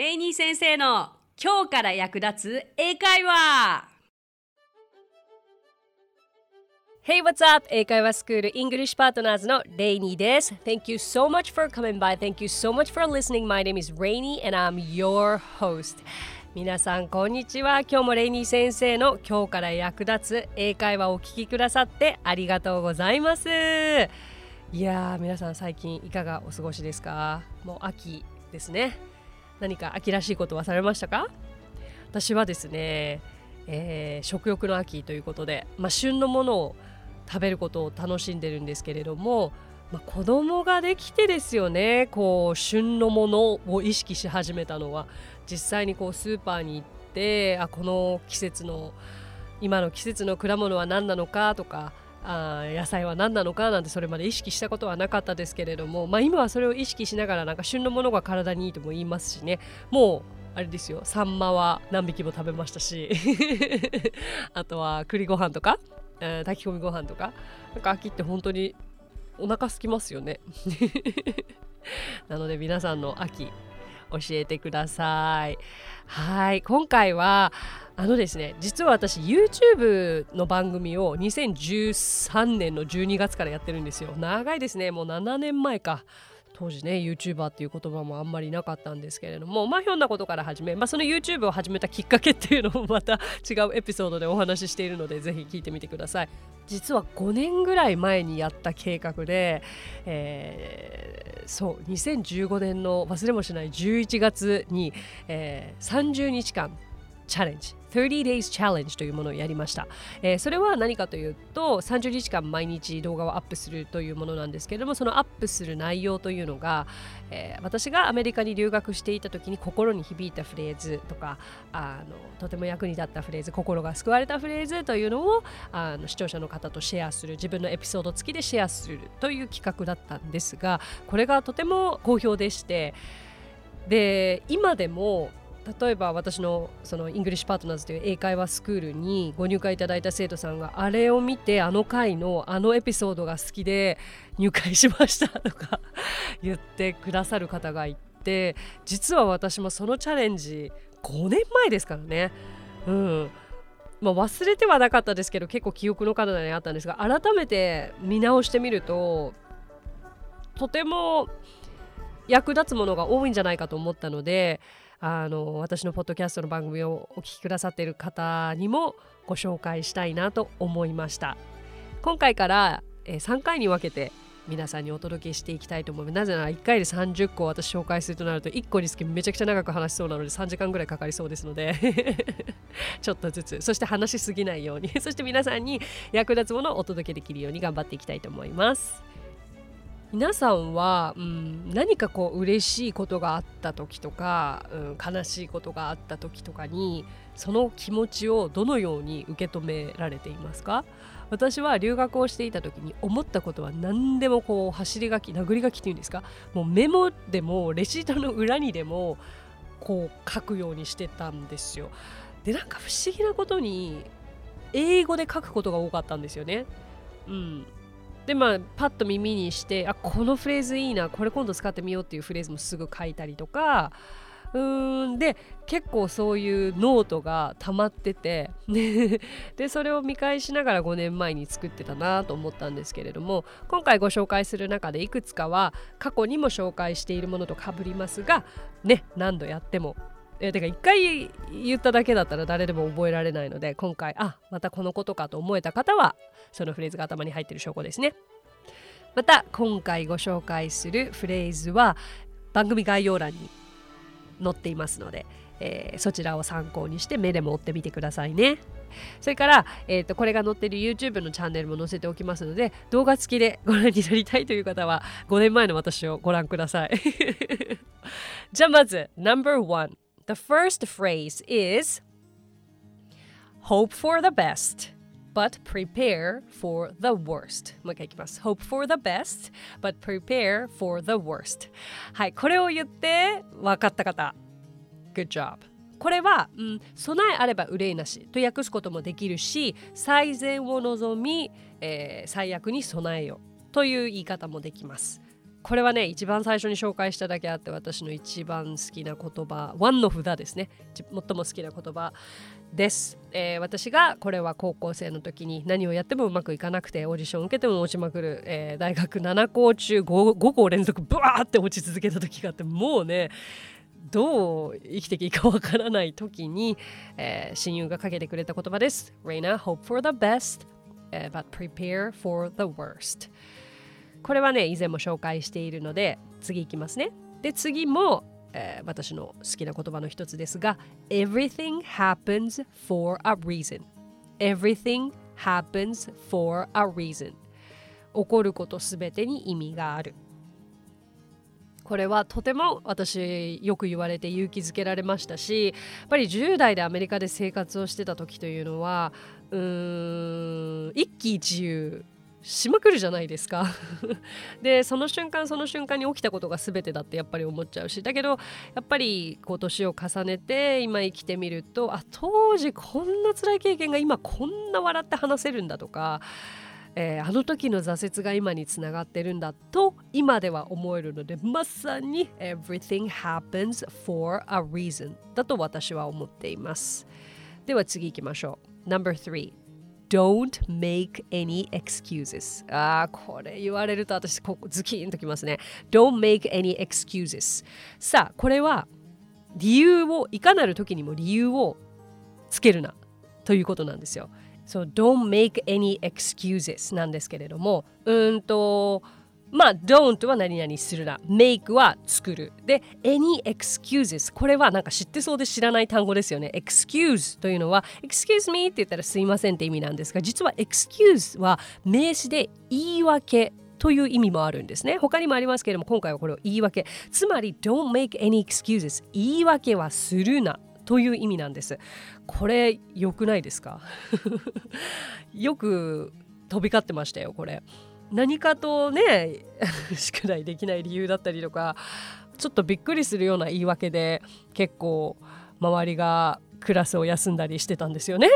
レイニー先生の今日から役立つ英会話 Hey, what's up? 英会話スクール English Partners のレイニーです。Thank you so much for coming by. Thank you so much for listening. My name is Rainy and I'm your host. 皆さんこんにちは。今日もレイニー先生の今日から役立つ英会話をお聞きくださってありがとうございます。いやー皆さん最近いかがお過ごしですか？もう秋ですね。何か秋らしいことはされましたか？私はですね、えー、食欲の秋ということで、まあ、旬のものを食べることを楽しんでるんですけれども、まあ、子供ができてですよねこう旬のものを意識し始めたのは。実際にこうスーパーに行ってあこの季節の今の季節の果物は何なのかとかあ野菜は何なのかなんてそれまで意識したことはなかったですけれども、まあ、今はそれを意識しながらなんか旬のものが体にいいとも言いますしね。もうあれですよ。サンマは何匹も食べましたし。あとは栗ご飯とか、えー、炊き込みご飯とか。なんか秋って本当にお腹空きますよね。なので皆さんの秋教えてください。はい。今回はあのですね実は私 YouTube の番組を2013年の12月からやってるんですよ。長いですね。もう7年前か。当時ね YouTuber っていう言葉もあんまりなかったんですけれどもまあひょんなことから始め、まあ、その YouTube を始めたきっかけっていうのもまた違うエピソードでお話ししているのでぜひ聞いてみてください。実は5年ぐらい前にやった計画で、えー、そう2015年の忘れもしない11月に、えー、30日間チャレンジ30 days challenge というものをやりました、えー、それは何かというと30日間毎日動画をアップするというものなんですけれどもそのアップする内容というのが、えー、私がアメリカに留学していた時に心に響いたフレーズとかあのとても役に立ったフレーズ心が救われたフレーズというのをあの視聴者の方とシェアする自分のエピソード付きでシェアするという企画だったんですがこれがとても好評でしてで今でも例えば私のその English Partners という英会話スクールにご入会いただいた生徒さんがあれを見てあの回のあのエピソードが好きで入会しましたとか言ってくださる方がいて実は私もそのチャレンジ5年前ですからね。うんまあ、忘れてはなかったですけど結構記憶の彼方にあったんですが改めて見直してみるととても役立つものが多いんじゃないかと思ったのであの私のポッドキャストの番組をお聞きくださっている方にもご紹介したいなと思いました。今回から、えー、3回に分けて皆さんにお届けしていきたいと思います。なぜなら1回で30個私紹介するとなると1個につきめちゃくちゃ長く話しそうなので3時間ぐらいかかりそうですので ちょっとずつ。そして話しすぎないように。そして皆さんに役立つものをお届けできるように頑張っていきたいと思います。皆さんは、うん、何かこう嬉しいことがあった時とか、うん、悲しいことがあった時とかにその気持ちをどのように受け止められていますか？私は留学をしていた時に思ったことは何でもこう走り書き殴り書きっていうんですか？もうメモでもレシートの裏にでもこう書くようにしてたんですよ。でなんか不思議なことに英語で書くことが多かったんですよね。うん。でまあパッと耳にしてあこのフレーズいいなこれ今度使ってみようっていうフレーズもすぐ書いたりとかうーんで結構そういうノートが溜まってて でそれを見返しながら5年前に作ってたなと思ったんですけれども今回ご紹介する中でいくつかは過去にも紹介しているものとかぶりますがね何度やってもえてか一回言っただけだったら誰でも覚えられないので今回あまたこのことかと思えた方はそのフレーズが頭に入ってる証拠ですね。また今回ご紹介するフレーズは番組概要欄に載っていますので、えー、そちらを参考にして目でも追ってみてくださいね。それから、えーと、これが載ってる YouTube のチャンネルも載せておきますので動画付きでご覧になりたいという方は5年前の私をご覧ください。じゃあまず No.1 The first phrase is Hope for the best, but prepare for the worst. もう一回いきます。Hope for the best, but prepare for the worst. はい、これを言って分かった方。Good job. これは、うん、備えあれば憂いなしと訳すこともできるし最善を望み、えー、最悪に備えよという言い方もできますこれはね一番最初に紹介しただけあって私の一番好きな言葉ワンの札ですね最も好きな言葉です、えー、私がこれは高校生の時に何をやってもうまくいかなくてオーディション受けても落ちまくる、えー、大学7校中 5, 5校連続ブワーって落ち続けた時があってもうねどう生きていいかわからない時に、えー、親友がかけてくれた言葉です。Reina, hope for the best, but prepare for the worst. これはね、以前も紹介しているので、次いきますね。で、次も、えー、私の好きな言葉の一つですが、Everything happens for a reason. Everything happens for a reason. 起こることすべてに意味がある。これはとても私よく言われて勇気づけられましたしやっぱり10代でアメリカで生活をしてた時というのはうーん一喜一憂しまくるじゃないですか。でその瞬間その瞬間に起きたことが全てだってやっぱり思っちゃうし。だけどやっぱりこう年を重ねて今生きてみるとあ当時こんな辛い経験が今こんな笑って話せるんだとかえー、あの時の挫折が今につながってるんだと今では思えるのでまさに Everything happens for a reason だと私は思っています。では次行きましょう。Number3 Don't make any excuses. ああこれ言われると私ここズキンときますね。Don't make any excuses. さあこれは理由をいかなる時にも理由をつけるなということなんですよ。So don't make any excuses なんですけれども、うんと、まあ、don't は何々するな。make は作る。で、any excuses これはなんか知ってそうで知らない単語ですよね。excuse というのは excuse me って言ったらすいませんって意味なんですが、実は excuse は名詞で言い訳という意味もあるんですね。他にもありますけれども、今回はこれを言い訳。つまり、don't make any excuses 言い訳はするなという意味なんです。これ良くないですか？よく飛び交ってましたよこれ。何かとね 宿題できない理由だったりとかちょっとびっくりするような言い訳で結構周りがクラスを休んだりしてたんですよね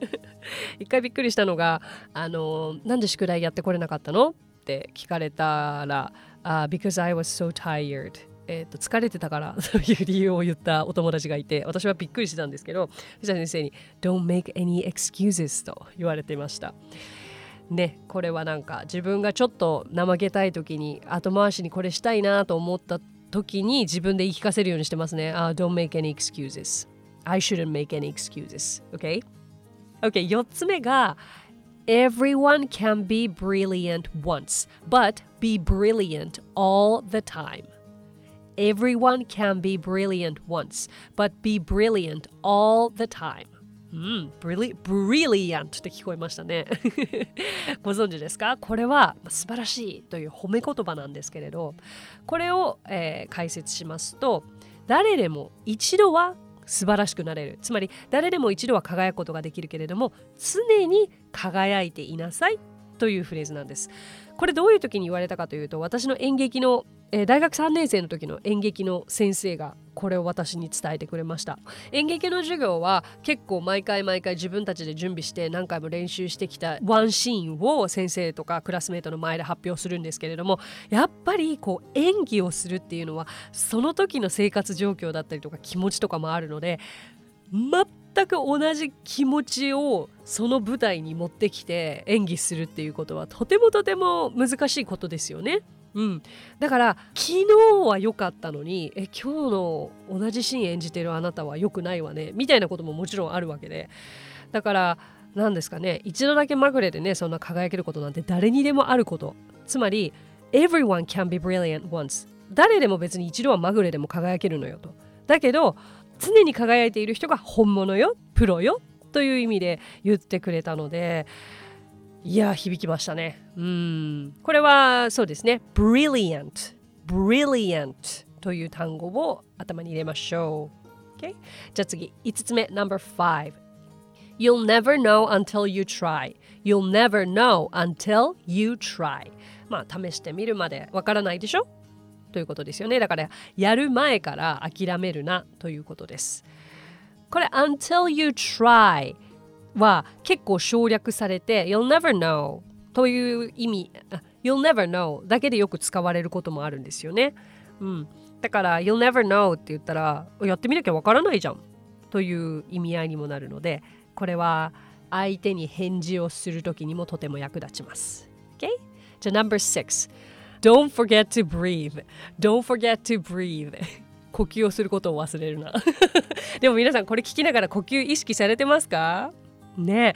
一回びっくりしたのが「あのなんで宿題やってこれなかったの?」って聞かれたら「uh, Because I was so tired」えと、疲れてたから という理由を言ったお友達がいて私はびっくりしてたんですけど藤田先生に「Don't make any excuses」と言われていました。ね、これはなんか自分がちょっと怠けたい時に後回しにこれしたいなと思った時に自分で言い聞かせるようにしてますね。Uh, don't make any excuses. I shouldn't make any excuses. Okay? Okay, 4つ目が Everyone can be brilliant once, but be brilliant all the time. Everyone can be brilliant once, but be brilliant all the time. うん、ブリブリリアントって聞こえましたね。ご存知ですか？これは素晴らしいという褒め言葉なんですけれど、これを、えー、解説しますと、誰でも一度は素晴らしくなれる。つまり誰でも一度は輝くことができるけれども、常に輝いていなさいというフレーズなんです。これどういう時に言われたかというと私の演劇の、えー、大学3年生の時の演劇の先生がこれを私に伝えてくれました演劇の授業は結構毎回毎回自分たちで準備して何回も練習してきたワンシーンを先生とかクラスメートの前で発表するんですけれどもやっぱりこう演技をするっていうのはその時の生活状況だったりとか気持ちとかもあるので全く同じ気持ちをその舞台に持ってきて演技するっていうことはとてもとても難しいことですよね。うん、だから昨日は良かったのにえ今日の同じシーン演じてるあなたは良くないわねみたいなことももちろんあるわけで。だから何ですかね一度だけまぐれでねそんな輝けることなんて誰にでもあること。つまり everyone can be brilliant once 誰でも別に一度はまぐれでも輝けるのよと。だけど常に輝いている人が本物よプロよという意味で言ってくれたのでいや響きましたね。うん。これはそうですね。brilliant brilliant という単語を頭に入れましょう、okay? じゃあ次。5つ目。No.5 You'll never know until you try. You'll never know until you try. まあ試してみるまでわからないでしょ？ということですよね。だからやる前から諦めるなということです。これ until you try は結構省略されて you'll never know という意味 you'll never know だけでよく使われることもあるんですよね。うん、だから You'll never know って言ったらやってみなきゃわからないじゃんという意味合いにもなるのでこれは相手に返事をするときにもとても役立ちます。Okay? じゃあ No.6 Don't forget to breathe. Don't forget to breathe. 呼吸をすることを忘れるな でも皆さんこれ聞きながら呼吸意識されてますか？ね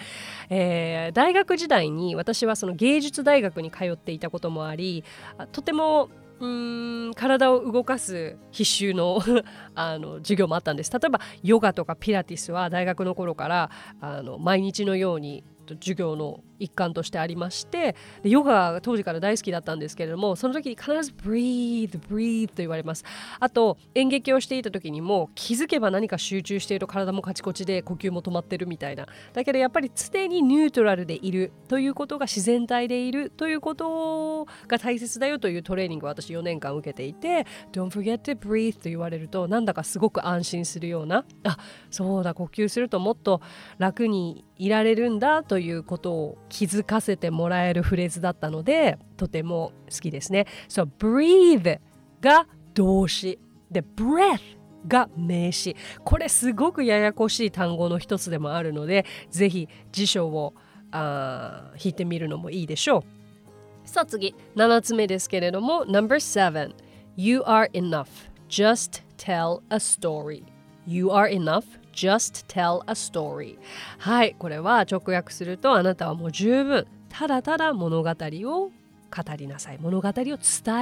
えー、大学時代に私はその芸術大学に通っていたこともありとてもうん体を動かす必修の あの授業もあったんです。例えばヨガとかピラティスは大学の頃からあの毎日のように授業の一環としてありましてヨガが当時から大好きだったんですけれどもその時に必ず breathe breathe と言われます。あと演劇をしていた時にも気づけば何か集中していると体もカチコチで呼吸も止まってるみたいな。だけどやっぱり常にニュートラルでいるということが自然体でいるということが大切だよというトレーニングを私4年間受けていて Don't forget to breathe と言われるとなんだかすごく安心するようなあそうだ呼吸するともっと楽にいられるんだということを気づかせてもらえるフレーズだったのでとても好きですね。So breathe が動詞。で breath が名詞。これすごくややこしい単語の一つでもあるのでぜひ辞書をあ引いてみるのもいいでしょう。さあ次。7つ目ですけれども No.7 You are enough. Just tell a story. You are enough. Just tell a story. はいこれは直訳するとあなたはもう十分ただただ物語を語りなさい。物語を伝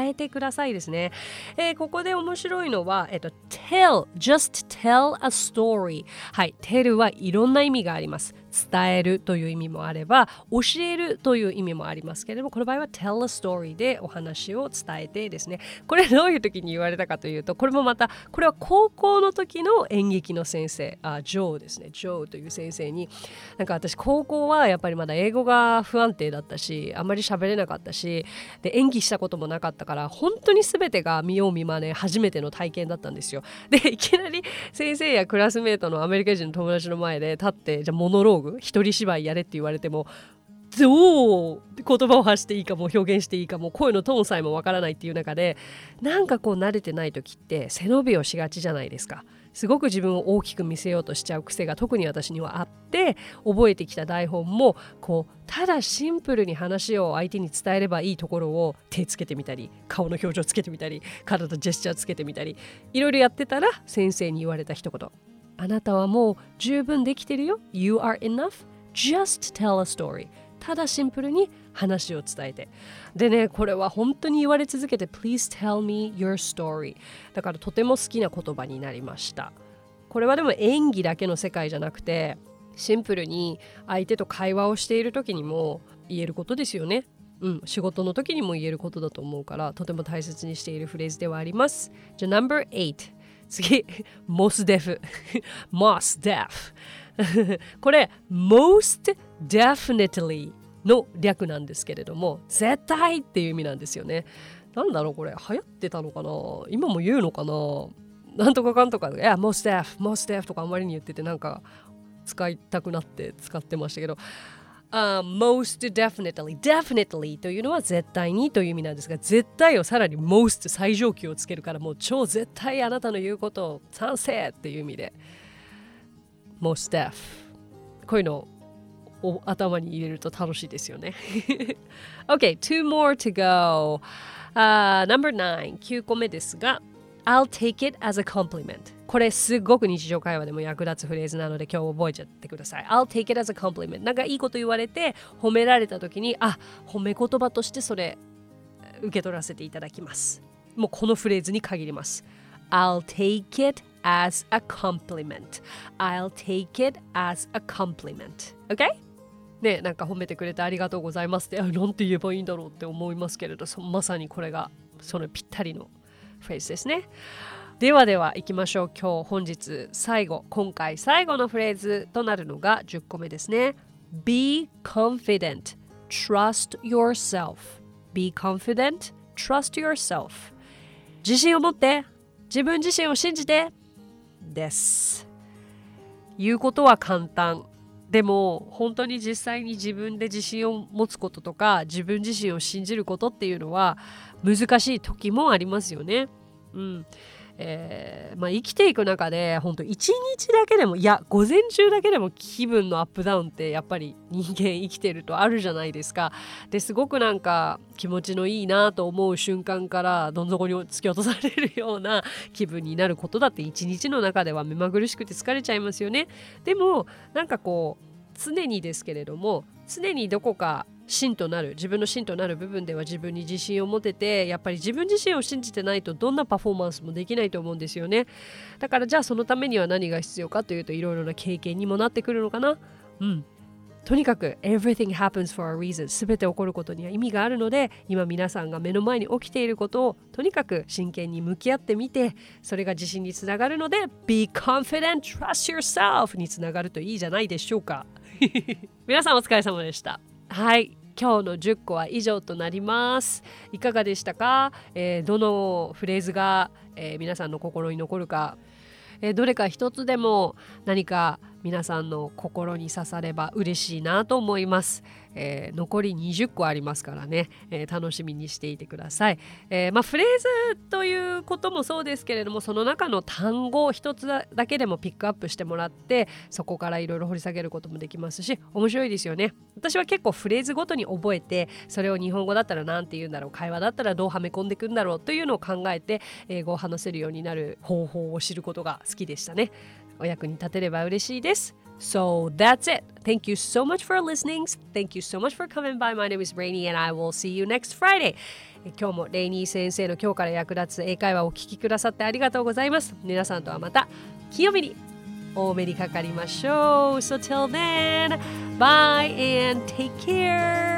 えてくださいですね、えー、ここで面白いのは、えっと、tell just tell a story はい tell はいろんな意味があります。伝えるという意味もあれば教えるという意味もありますけれどもこの場合は tell a story でお話を伝えてですね。これどういう時に言われたかというとこれもまたこれは高校の時の演劇の先生あジョーですね。ジョーという先生になんか私高校はやっぱりまだ英語が不安定だったしあまり喋れなかったしで演技したこともなかったから本当に全てが見よう見まね初めての体験だったんですよ。でいきなり先生やクラスメートのアメリカ人の友達の前で立ってじゃあモノローグ一人芝居やれって言われてもどう言葉を発していいかも表現していいかも声のトーンさえもわからないっていう中でなんかこう慣れてない時って背伸びをしがちじゃないですか。すごく自分を大きく見せようとしちゃう癖が特に私にはあって覚えてきた台本もこうただシンプルに話を相手に伝えればいいところを手つけてみたり顔の表情つけてみたり体ジェスチャーつけてみたりいろいろやってたら先生に言われた一言。あなたはもう十分できてるよ。You are enough. Just tell a story. ただシンプルに話を伝えて。でね、これは本当に言われ続けて Please tell me your story. だからとても好きな言葉になりました。これはでも演技だけの世界じゃなくてシンプルに相手と会話をしている時にも言えることですよね。うん、仕事の時にも言えることだと思うからとても大切にしているフレーズではあります。じゃあ No.8 次、most def。most def。これ、most definitely の略なんですけれども、絶対っていう意味なんですよね。なんだろうこれ、流行ってたのかな？今も言うのかな？なんとかかんとか、いや、most def、most def とかあんまりに言ってて、なんか使いたくなって使ってましたけど、Uh, most definitely definitely というのは絶対にという意味なんですが絶対をさらに most 最上級をつけるからもう超絶対あなたの言うことを賛成っていう意味で。most def こういうのを頭に入れると楽しいですよね。OK two more to go、uh, number 9 9個目ですが I'll take it as a compliment これすごく日常会話でも役立つフレーズなので今日覚えちゃってください。I'll take it as a compliment. なんかいいこと言われて褒められた時にあ褒め言葉としてそれ受け取らせていただきます。もうこのフレーズに限ります。I'll take it as a compliment. I'll take it as a compliment. Okay? ね、なんか褒めてくれてありがとうございますって、なんて言えばいいんだろうって思いますけれど、まさにこれがそのぴったりのフレーズですね。ではでは行きましょう。今日本日最後今回最後のフレーズとなるのが10個目ですね。Be confident. Trust yourself. Be confident. Trust yourself. 自信を持って自分自身を信じてです。言うことは簡単。でも本当に実際に自分で自信を持つこととか自分自身を信じることっていうのは難しい時もありますよね。うんえーまあ、生きていく中で本当一日だけでもいや午前中だけでも気分のアップダウンってやっぱり人間生きてるとあるじゃないですか。ですごくなんか気持ちのいいなと思う瞬間からどん底に突き落とされるような気分になることだって一日の中では目まぐるしくて疲れちゃいますよね。でもなんかこう常にですけれども常にどこか芯となる自分の芯となる部分では自分に自信を持ててやっぱり自分自身を信じてないとどんなパフォーマンスもできないと思うんですよね。だからじゃあそのためには何が必要かというといろいろな経験にもなってくるのかな。うん。とにかく everything happens for a reason 全て起こることには意味があるので今皆さんが目の前に起きていることをとにかく真剣に向き合ってみてそれが自信につながるので Be confident, trust yourself につながるといいじゃないでしょうか。皆さんお疲れ様でした。はい。今日の10個は以上となります。いかがでしたか、えー、どのフレーズが、えー、皆さんの心に残るか、えー、どれか一つでも何か皆さんの心に刺されば嬉しいなと思います。えー、残り20個ありますからね、えー、楽しみにしていてください。えー、まあ、フレーズということもそうですけれどもその中の単語を一つだけでもピックアップしてもらってそこからいろいろ掘り下げることもできますし面白いですよね。私は結構フレーズごとに覚えてそれを日本語だったら何て言うんだろう会話だったらどうはめ込んでいくんだろうというのを考えて英語を話せるようになる方法を知ることが好きでしたね。お役に立てれば嬉しいです。So that's it. Thank you so much for listening. Thank you so much for coming by. My name is Rainy and I will see you next Friday. 今日もレイニー先生の今日から役立つ英会話をお聞きくださってありがとうございます。皆さんとはまた金曜日にお目にかかりましょう。So till then, bye and take care.